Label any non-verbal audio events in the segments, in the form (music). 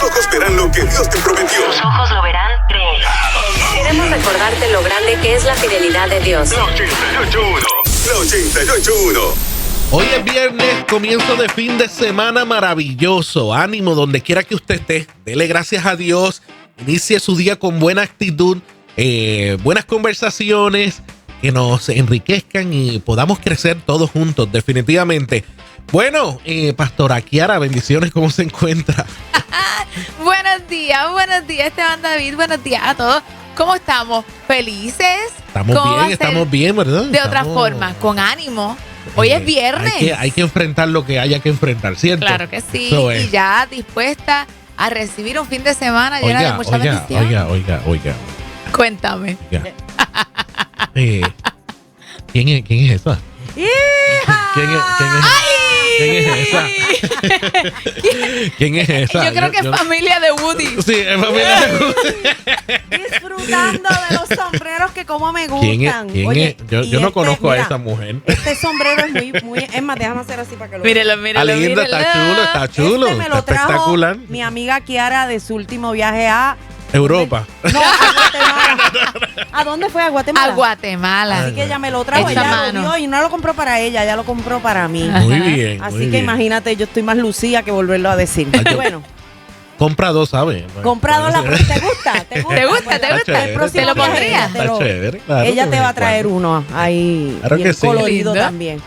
Tus ojos verán lo que Dios te prometió. Tus ojos lo verán, créelo. Queremos recordarte lo grande que es la fidelidad de Dios. La 881. La 881. Hoy es viernes, comienzo de fin de semana maravilloso. Ánimo donde quiera que usted esté. Dele gracias a Dios. Inicie su día con buena actitud, eh, buenas conversaciones que nos enriquezcan y podamos crecer todos juntos, definitivamente. Bueno, eh, Pastora Kiara, bendiciones, ¿cómo se encuentra? (laughs) buenos días, buenos días, Esteban David, buenos días a todos. ¿Cómo estamos? ¿Felices? Estamos bien, estamos bien, ¿verdad? De otra forma, con ánimo. Hoy es viernes. Hay que, hay que, enfrentar lo que haya que enfrentar, ¿cierto? Claro que sí. Y ya dispuesta a recibir un fin de semana lleno de mucha oiga, Oiga, oiga, oiga. Cuéntame. Eh, ¿quién, es, ¿Quién es esa? (laughs) ¿Quién es, quién es? ¿Quién es esa? (laughs) ¿Quién es esa? Yo creo que es familia de Woody. Sí, es familia de (laughs) Woody. Disfrutando de los sombreros que como me gustan. ¿Quién es? ¿Quién Oye, es? Yo, yo no este, conozco mira, a esa mujer. Este sombrero es muy, muy. Es más, déjame hacer así para que lo Mírelo, mírelo. Lindo, mírelo. está chulo, está chulo. Este me lo está trajo espectacular. mi amiga Kiara de su último viaje a. Europa. No, a Guatemala. ¿A dónde fue? ¿A Guatemala? A Guatemala. Así que ella me lo trajo, Esta ella mano. lo dio y no lo compró para ella, ella lo compró para mí. Muy bien. Así muy que bien. imagínate, yo estoy más lucía que volverlo a decir. Ay, yo- Bueno, Compra dos, ¿sabes? comprado la. ¿Te gusta? ¿Te gusta? ¿Te gusta? ¿Te la- gusta? el próximo ¿Te lo viaje pondrías? ella te claro, Ella te va a traer cuando. uno ahí Claro bien que sí. colorido Lindo. también.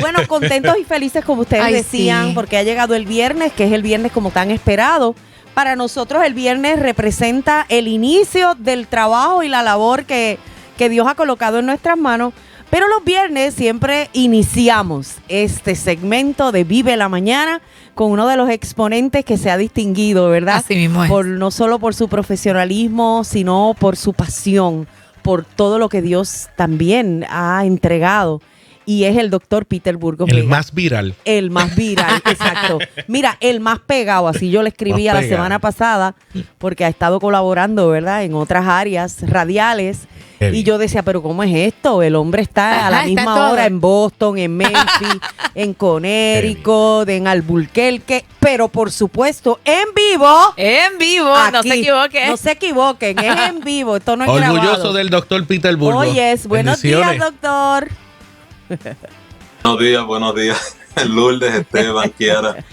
Bueno, (laughs) contentos y felices como ustedes Ay, decían, sí. porque ha llegado el viernes, que es el viernes como tan esperado. Para nosotros el viernes representa el inicio del trabajo y la labor que, que Dios ha colocado en nuestras manos. Pero los viernes siempre iniciamos este segmento de Vive la Mañana con uno de los exponentes que se ha distinguido, ¿verdad? Así mismo es. por no solo por su profesionalismo, sino por su pasión, por todo lo que Dios también ha entregado. Y es el doctor Peter Burgos El Vega. más viral. El más viral, (laughs) exacto. Mira, el más pegado, así yo le escribía la pegado. semana pasada, porque ha estado colaborando, ¿verdad?, en otras áreas radiales. Qué Y bien. yo decía, pero ¿cómo es esto? El hombre está a la misma todo. hora en Boston, en Memphis, (laughs) en Connecticut, en Albuquerque, pero por supuesto en vivo. En vivo, no se Aquí. equivoque. No se equivoquen, es en vivo, esto no es Orgulloso grabado. del doctor Peter Burgos. Oye, buenos días, doctor. Buenos días, buenos días. (laughs) Lourdes, Esteban, Kiara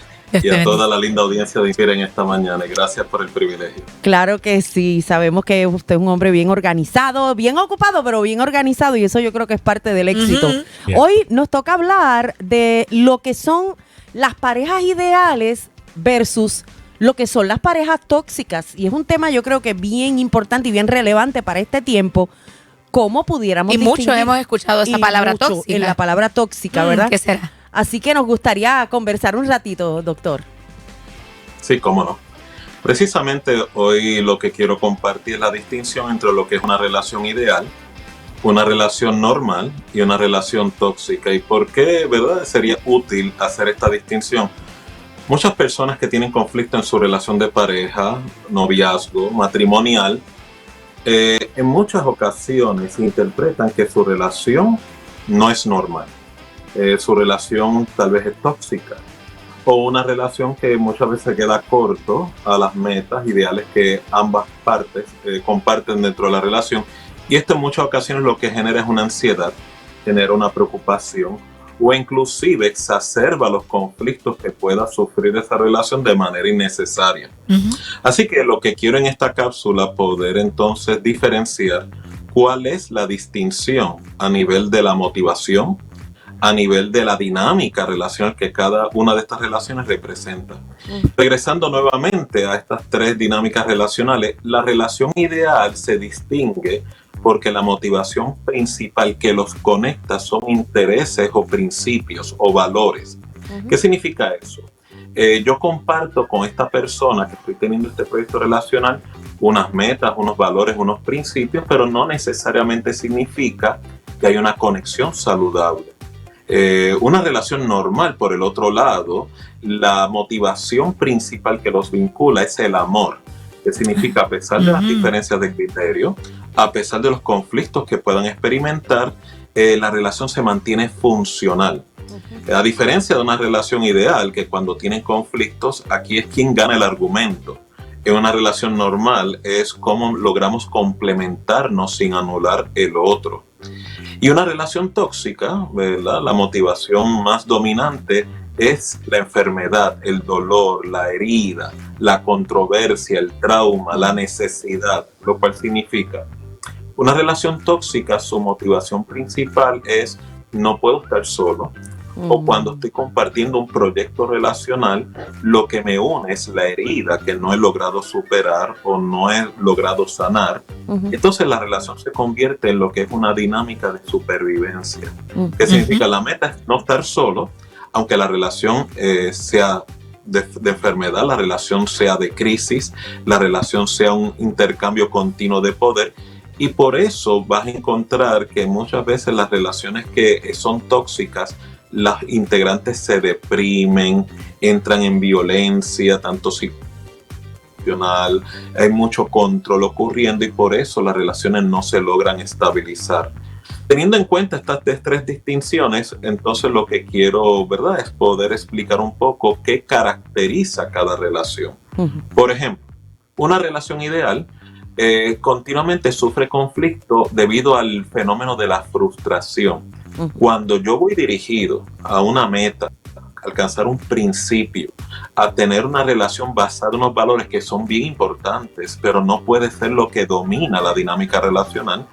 y a toda la linda audiencia de Inspira en esta mañana. Y gracias por el privilegio. Claro que sí, sabemos que usted es un hombre bien organizado, bien ocupado, pero bien organizado y eso yo creo que es parte del éxito. Hoy nos toca hablar de lo que son las parejas ideales versus lo que son las parejas tóxicas y es un tema yo creo que bien importante y bien relevante para este tiempo. ¿Cómo pudiéramos Y mucho distinguir- hemos escuchado esa y palabra mucho tóxica. En la palabra tóxica, Mm, ¿verdad? ¿Qué será? Así que nos gustaría conversar un ratito, doctor. Sí, cómo no. Precisamente hoy lo que quiero compartir es la distinción entre lo que es una relación ideal, una relación normal y una relación tóxica. ¿Y por qué, verdad, sería útil hacer esta distinción? Muchas personas que tienen conflicto en su relación de pareja, noviazgo, matrimonial, eh, en muchas ocasiones interpretan que su relación no es normal. Eh, su relación tal vez es tóxica o una relación que muchas veces queda corto a las metas ideales que ambas partes eh, comparten dentro de la relación. Y esto en muchas ocasiones lo que genera es una ansiedad, genera una preocupación o inclusive exacerba los conflictos que pueda sufrir esa relación de manera innecesaria. Así que lo que quiero en esta cápsula poder entonces diferenciar cuál es la distinción a nivel de la motivación, a nivel de la dinámica relacional que cada una de estas relaciones representa. Regresando nuevamente a estas tres dinámicas relacionales, la relación ideal se distingue porque la motivación principal que los conecta son intereses o principios o valores. ¿Qué significa eso? Eh, yo comparto con esta persona que estoy teniendo este proyecto relacional unas metas, unos valores, unos principios, pero no necesariamente significa que hay una conexión saludable. Eh, una relación normal, por el otro lado, la motivación principal que los vincula es el amor, que significa a pesar de las diferencias de criterio, a pesar de los conflictos que puedan experimentar, eh, la relación se mantiene funcional. A diferencia de una relación ideal, que cuando tienen conflictos, aquí es quien gana el argumento. en una relación normal es cómo logramos complementarnos sin anular el otro. Y una relación tóxica, ¿verdad? La motivación más dominante es la enfermedad, el dolor, la herida, la controversia, el trauma, la necesidad, lo cual significa una relación tóxica, su motivación principal es no puedo estar solo, o cuando estoy compartiendo un proyecto relacional, lo que me une es la herida que no he logrado superar o no he logrado sanar. Entonces la relación se convierte en lo que es una dinámica de supervivencia. ¿Qué significa? La meta es no estar solo, aunque la relación eh, sea de, de, enfermedad, la relación sea de crisis, la relación sea un intercambio continuo de poder. Y por eso vas a encontrar que muchas veces las relaciones que son tóxicas las integrantes se deprimen, entran en violencia, tanto psicológica, hay mucho control ocurriendo y por eso las relaciones no se logran estabilizar. Teniendo en cuenta estas tres distinciones, entonces lo que quiero, ¿verdad?, es poder explicar un poco qué caracteriza cada relación. Por ejemplo, una relación ideal eh, continuamente sufre conflicto debido al fenómeno de la frustración. Cuando yo voy dirigido a una meta, a alcanzar un principio, a tener una relación basada en unos valores que son bien importantes, pero no puede ser lo que domina la dinámica relacional,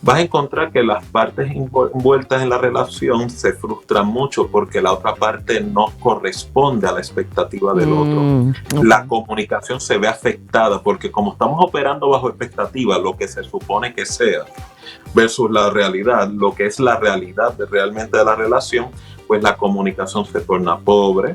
vas a encontrar que las partes envueltas en la relación se frustran mucho porque la otra parte no corresponde a la expectativa del otro. Mm, La comunicación se ve afectada porque como estamos operando bajo expectativa, lo que se supone que sea, versus la realidad, lo que es la realidad de, realmente de la relación, pues la comunicación se torna pobre.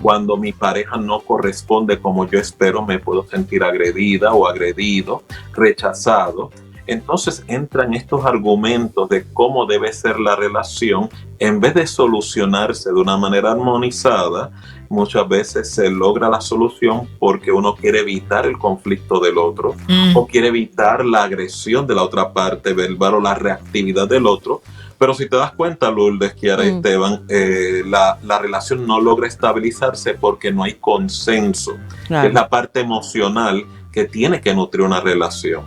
Cuando mi pareja no corresponde como yo espero, me puedo sentir agredida o agredido, rechazado. Entonces entran estos argumentos de cómo debe ser la relación, en vez de solucionarse de una manera armonizada, muchas veces se logra la solución porque uno quiere evitar el conflicto del otro Mm. o quiere evitar la agresión de la otra parte verbal o la reactividad del otro. Pero si te das cuenta, Lourdes, Kiara y Mm. Esteban, eh, la, la relación no logra estabilizarse porque no hay consenso, que Claro. es la parte emocional que tiene que nutrir una relación.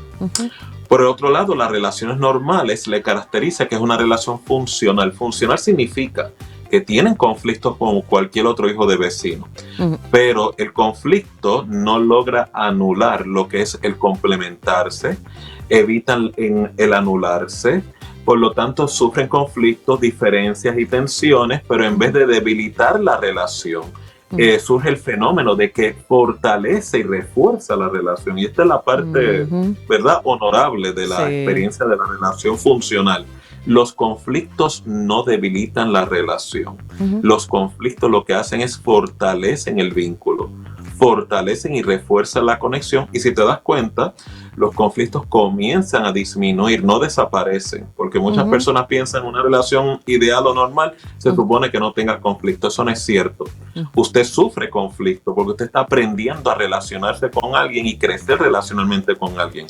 Por el otro lado, las relaciones normales le caracteriza que es una relación funcional. Funcional significa que tienen conflictos como cualquier otro hijo de vecino, pero el conflicto no logra anular lo que es el complementarse, evitan en el anularse, por lo tanto sufren conflictos, diferencias y tensiones, pero en vez de debilitar la relación, eh, surge el fenómeno de que fortalece y refuerza la relación. Y esta es la parte. ¿verdad? Honorable de la Sí. experiencia de la relación funcional. Los conflictos no debilitan la relación. Los conflictos lo que hacen es fortalecen el vínculo, fortalecen y refuerzan la conexión. Y si te das cuenta, los conflictos comienzan a disminuir, no desaparecen, porque muchas personas piensan en una relación ideal o normal, se supone que no tenga conflicto. Eso no es cierto. Usted sufre conflicto porque usted está aprendiendo a relacionarse con alguien y crecer relacionalmente con alguien.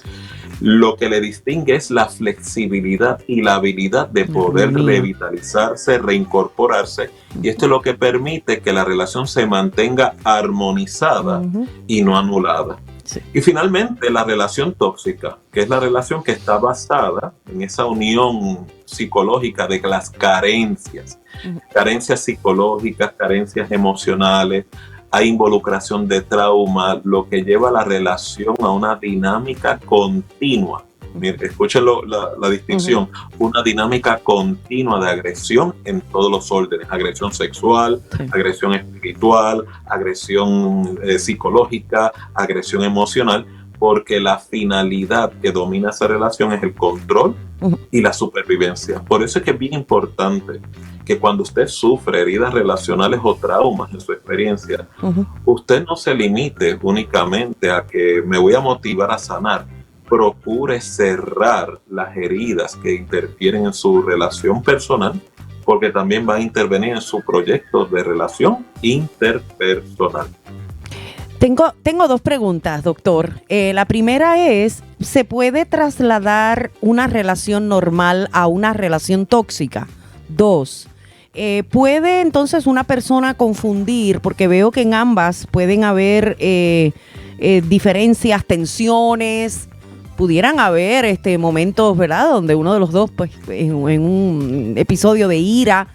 Lo que le distingue es la flexibilidad y la habilidad de poder revitalizarse, reincorporarse. Y esto es lo que permite que la relación se mantenga armonizada y no anulada. Sí. Y finalmente, la relación tóxica, que es la relación que está basada en esa unión psicológica de las carencias, carencias psicológicas, carencias emocionales, hay involucración de trauma, lo que lleva a la relación a una dinámica continua. Miren, escúchenlo la, la distinción, una dinámica continua de agresión en todos los órdenes, agresión sexual, Sí. agresión espiritual, agresión eh, psicológica, agresión emocional, porque la finalidad que domina esa relación es el control. Y la supervivencia. Por eso es que es bien importante que cuando usted sufre heridas relacionales o traumas en su experiencia, Ujú. usted no se limite únicamente a que me voy a motivar a sanar. Procure cerrar las heridas que interfieren en su relación personal, porque también va a intervenir en su proyecto de relación interpersonal. Tengo, tengo dos preguntas, doctor. Eh, la primera es, ¿se puede trasladar una relación normal a una relación tóxica? Dos, eh, ¿puede entonces una persona confundir, porque veo que en ambas pueden haber eh, diferencias, tensiones, pudieran haber este momentos, ¿verdad? Donde uno de los dos, pues, en, un episodio de ira,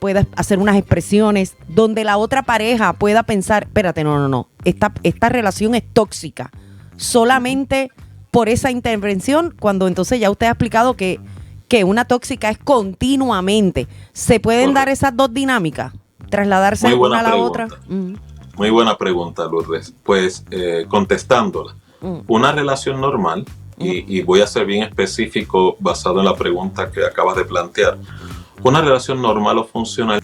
pueda hacer unas expresiones, donde la otra pareja pueda pensar, espérate, no, no, no, esta, esta relación es tóxica. Solamente por esa intervención, cuando entonces ya usted ha explicado que, que una tóxica es continuamente. ¿Se pueden dar esas dos dinámicas? Trasladarse una a la pregunta. otra. Mm, Muy buena pregunta, Lourdes. Pues eh, contestándola, mm. una relación normal, y, y voy a ser bien específico basado en la pregunta que acabas de plantear, una relación normal o funcional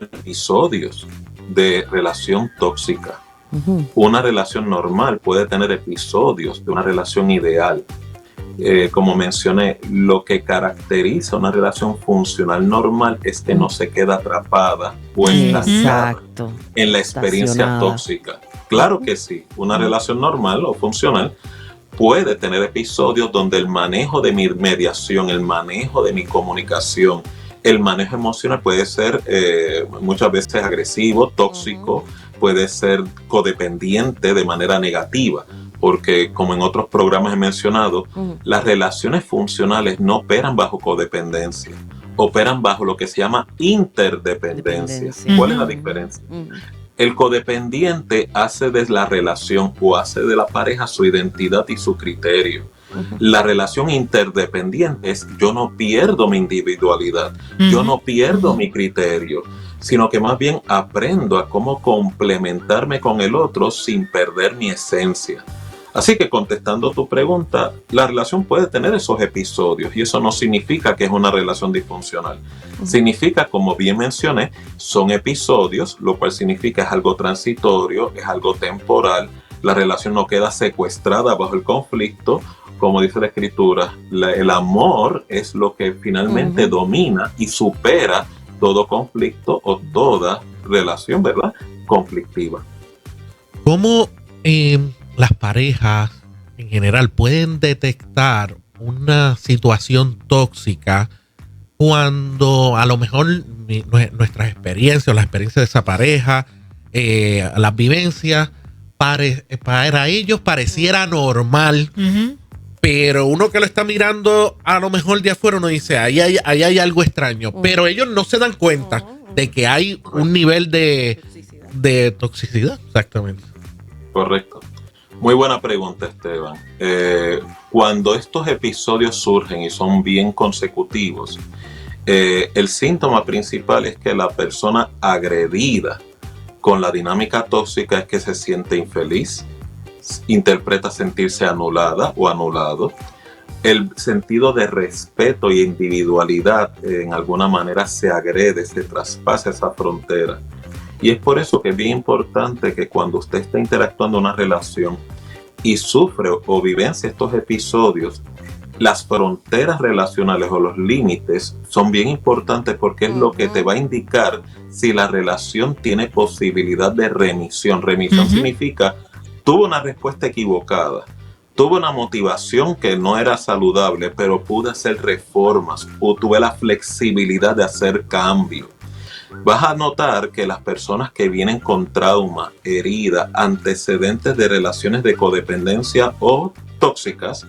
episodios de relación tóxica. Una relación normal puede tener episodios de una relación ideal. Eh, como mencioné, lo que caracteriza una relación funcional normal es que no se queda atrapada o estancada Exacto. en la experiencia tóxica. Claro que sí, una relación normal o funcional puede tener episodios donde el manejo de mi mediación, el manejo de mi comunicación, el manejo emocional puede ser eh, muchas veces agresivo, tóxico, puede ser codependiente de manera negativa, porque como en otros programas he mencionado, Ujú. las relaciones funcionales no operan bajo codependencia, operan bajo lo que se llama interdependencia. Dependencia. ¿Cuál es la diferencia? El codependiente hace de la relación o hace de la pareja su identidad y su criterio. La relación interdependiente es yo no pierdo mi individualidad, yo no pierdo mi criterio, sino que más bien aprendo a cómo complementarme con el otro sin perder mi esencia. Así que contestando tu pregunta, la relación puede tener esos episodios y eso no significa que es una relación disfuncional. Significa, como bien mencioné, son episodios, lo cual significa es algo transitorio, es algo temporal. La relación no queda secuestrada bajo el conflicto. Como dice la escritura, la- el amor es lo que finalmente domina y supera todo conflicto o toda relación, ¿verdad? Conflictiva. ¿Cómo eh, las parejas en general pueden detectar una situación tóxica cuando a lo mejor nuestras experiencias o la experiencia de esa pareja, eh, las vivencias, pare- para ellos pareciera normal. Pero uno que lo está mirando a lo mejor de afuera uno dice, ahí hay, ahí hay algo extraño, pero ellos no se dan cuenta de que hay un nivel de, de toxicidad, exactamente. Correcto. Muy buena pregunta, Esteban. Eh, cuando estos episodios surgen y son bien consecutivos, eh, el síntoma principal es que la persona agredida con la dinámica tóxica es que se siente infeliz, interpreta sentirse anulada o anulado. El sentido de respeto y individualidad eh, en alguna manera se agrede, se traspasa esa frontera. Y es por eso que es bien importante que cuando usted está interactuando en una relación y sufre o vivencia estos episodios, las fronteras relacionales o los límites son bien importantes porque es lo que te va a indicar si la relación tiene posibilidad de remisión. Remisión significa tuvo una respuesta equivocada, tuve una motivación que no era saludable, pero pude hacer reformas o tuve la flexibilidad de hacer cambios vas a notar que las personas que vienen con trauma, herida, antecedentes de relaciones de codependencia o tóxicas,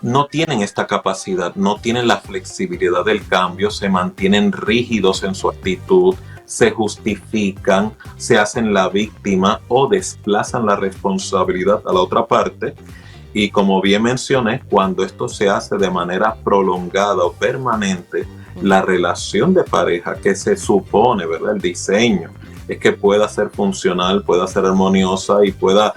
no tienen esta capacidad, no tienen la flexibilidad del cambio, se mantienen rígidos en su actitud, se justifican, se hacen la víctima o desplazan la responsabilidad a la otra parte. Y como bien mencioné, cuando esto se hace de manera prolongada o permanente, la relación de pareja que se supone, ¿verdad? El diseño es que pueda ser funcional, pueda ser armoniosa y pueda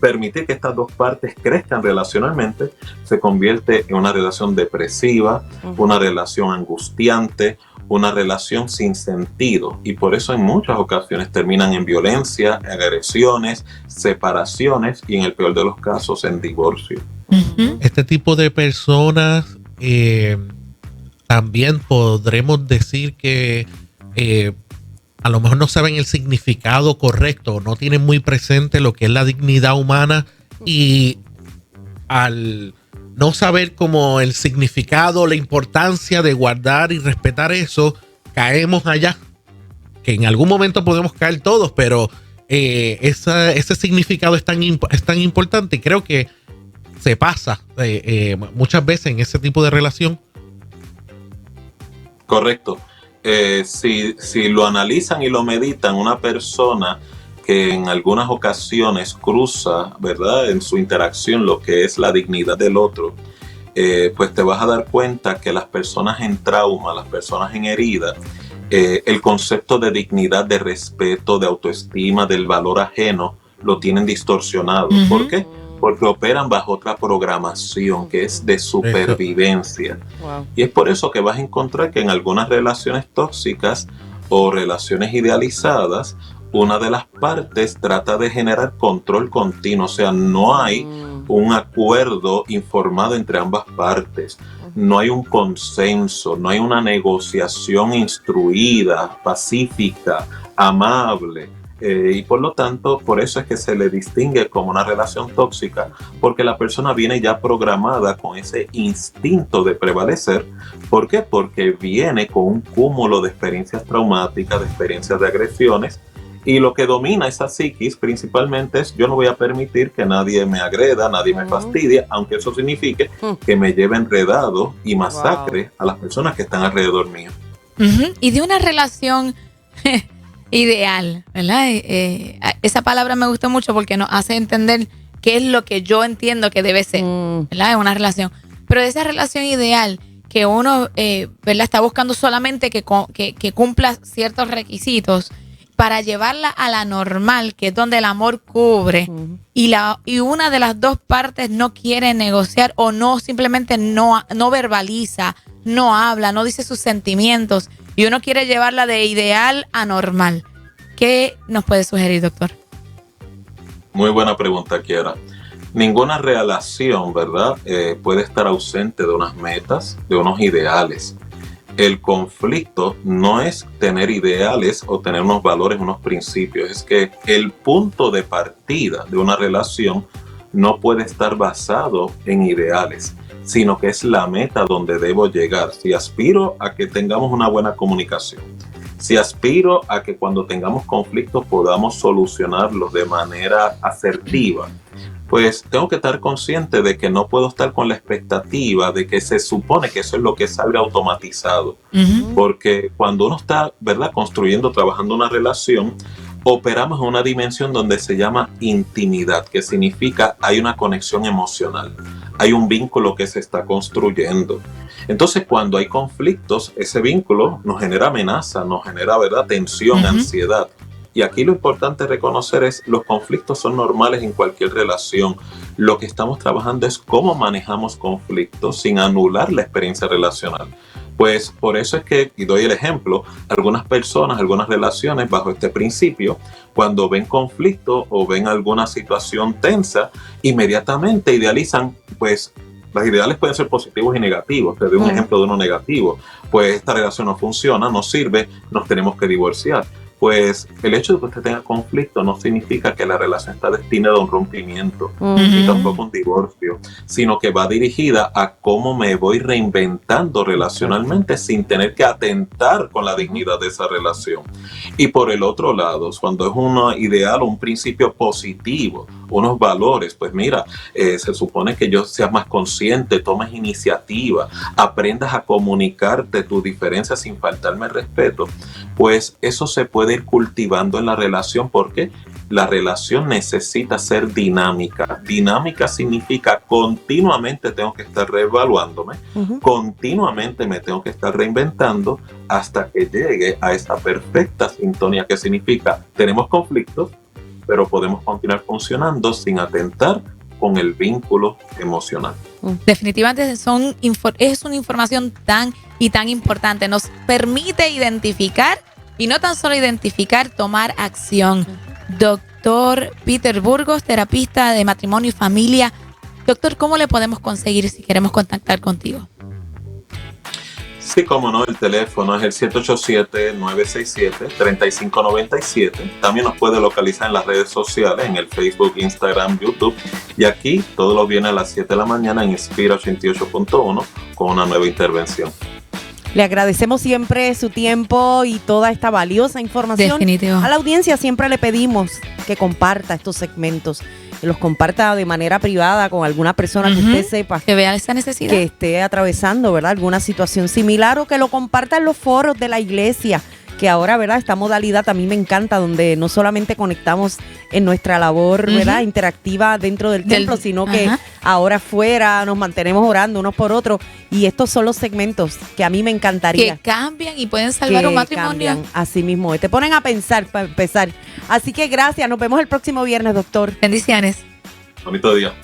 permitir que estas dos partes crezcan relacionalmente, se convierte en una relación depresiva, una relación angustiante, una relación sin sentido. Y por eso en muchas ocasiones terminan en violencia, en agresiones, separaciones y en el peor de los casos en divorcio. Este tipo de personas eh, también podremos decir que eh, a lo mejor no saben el significado correcto, no tienen muy presente lo que es la dignidad humana y al no saber como el significado, la importancia de guardar y respetar eso, caemos allá. Que en algún momento podemos caer todos, pero eh, ese significado es tan, es tan importante y creo que se pasa eh, eh, muchas veces en ese tipo de relación. Correcto. Si, si lo analizan y lo meditan, una persona que en algunas ocasiones cruza, ¿verdad? En su interacción lo que es la dignidad del otro, eh, pues te vas a dar cuenta que las personas en trauma, las personas en herida, eh, el concepto de dignidad, de respeto, de autoestima, del valor ajeno, lo tienen distorsionado. Ujú. ¿Por qué? Porque operan bajo otra programación que es de supervivencia. Wow. Y es por eso que vas a encontrar que en algunas relaciones tóxicas o relaciones idealizadas, una de las partes trata de generar control continuo, o sea, no hay Mm. un acuerdo informado entre ambas partes, no hay un consenso, no hay una negociación instruida, pacífica, amable. eh, y por lo tanto, por eso es que se le distingue como una relación tóxica, porque la persona viene ya programada con ese instinto de prevalecer. ¿Por qué? Porque viene con un cúmulo de experiencias traumáticas, de experiencias de agresiones, y lo que domina esa psiquis principalmente es yo no voy a permitir que nadie me agreda, nadie me Ujú. fastidie, aunque eso signifique Mm. que me lleve enredado y masacre a las personas que están alrededor mío. Y de una relación (laughs) ideal, ¿verdad? Eh, eh, esa palabra me gusta mucho porque nos hace entender qué es lo que yo entiendo que debe ser, Mm. ¿verdad? En una relación. Pero de esa relación ideal que uno, eh, ¿verdad? Está buscando solamente que, co- que, que cumpla ciertos requisitos para llevarla a la normal, que es donde el amor cubre, y, la, y una de las dos partes no quiere negociar o no simplemente no, no verbaliza, no habla, no dice sus sentimientos y uno quiere llevarla de ideal a normal. ¿Qué nos puede sugerir, doctor? Muy buena pregunta, Kiera. Ninguna relación, ¿verdad? Eh, puede estar ausente de unas metas, de unos ideales. El conflicto no es tener ideales o tener unos valores, unos principios. Es que el punto de partida de una relación no puede estar basado en ideales, sino que es la meta donde debo llegar. Si aspiro a que tengamos una buena comunicación, si aspiro a que cuando tengamos conflictos podamos solucionarlos de manera asertiva, pues tengo que estar consciente de que no puedo estar con la expectativa de que se supone que eso es lo que salga automatizado. Porque cuando uno está, ¿verdad?, construyendo, trabajando una relación, operamos en una dimensión donde se llama intimidad, que significa hay una conexión emocional, hay un vínculo que se está construyendo. Entonces, cuando hay conflictos, ese vínculo nos genera amenaza, nos genera, ¿verdad?, tensión, ansiedad. Y aquí lo importante reconocer es los conflictos son normales en cualquier relación. Lo que estamos trabajando es cómo manejamos conflictos sin anular la experiencia relacional. Pues por eso es que, y doy el ejemplo, algunas personas, algunas relaciones bajo este principio, cuando ven conflicto o ven alguna situación tensa, inmediatamente idealizan, pues los ideales pueden ser positivos y negativos. Te doy un ejemplo de uno negativo. Pues esta relación no funciona, no sirve, nos tenemos que divorciar. Pues el hecho de que usted tenga conflicto no significa que la relación está destinada a un rompimiento ni Ujú. tampoco un divorcio, sino que va dirigida a cómo me voy reinventando relacionalmente sin tener que atentar con la dignidad de esa relación. Y por el otro lado, cuando es un ideal o un principio positivo, unos valores, pues mira, eh, se supone que yo seas más consciente, tomes iniciativa, aprendas a comunicarte tus diferencias sin faltarme el respeto, pues eso se puede ir cultivando en la relación porque la relación necesita ser dinámica. Dinámica significa continuamente tengo que estar reevaluándome, continuamente me tengo que estar reinventando hasta que llegue a esa perfecta sintonía que significa tenemos conflictos, pero podemos continuar funcionando sin atentar con el vínculo emocional. Definitivamente son es una información tan y tan importante. Nos permite identificar y no tan solo identificar, tomar acción. Doctor Peter Burgos, terapista de matrimonio y familia. Doctor, ¿cómo le podemos conseguir si queremos contactar contigo? Sí, como no, el teléfono es el 787-967-3597. También nos puede localizar en las redes sociales, en el Facebook, Instagram, YouTube. Y aquí todo lo viene a las 7 de la mañana en Inspira 88.1 con una nueva intervención. Le agradecemos siempre su tiempo y toda esta valiosa información. Definitivo. A la audiencia siempre le pedimos que comparta estos segmentos, que los comparta de manera privada con alguna persona que usted sepa Que vea esa necesidad. que esté atravesando, ¿verdad? Alguna situación similar o que lo comparta en los foros de la iglesia, que ahora, ¿verdad? Esta modalidad a mí me encanta, donde no solamente conectamos en nuestra labor, ¿verdad? Interactiva dentro del, templo, sino que ahora afuera nos mantenemos orando unos por otros. Y estos son los segmentos que a mí me encantaría. Que cambian y pueden salvar un matrimonio. Así mismo, te ponen a pensar, para empezar. Así que gracias, nos vemos el próximo viernes, doctor. Bendiciones. Bonito día.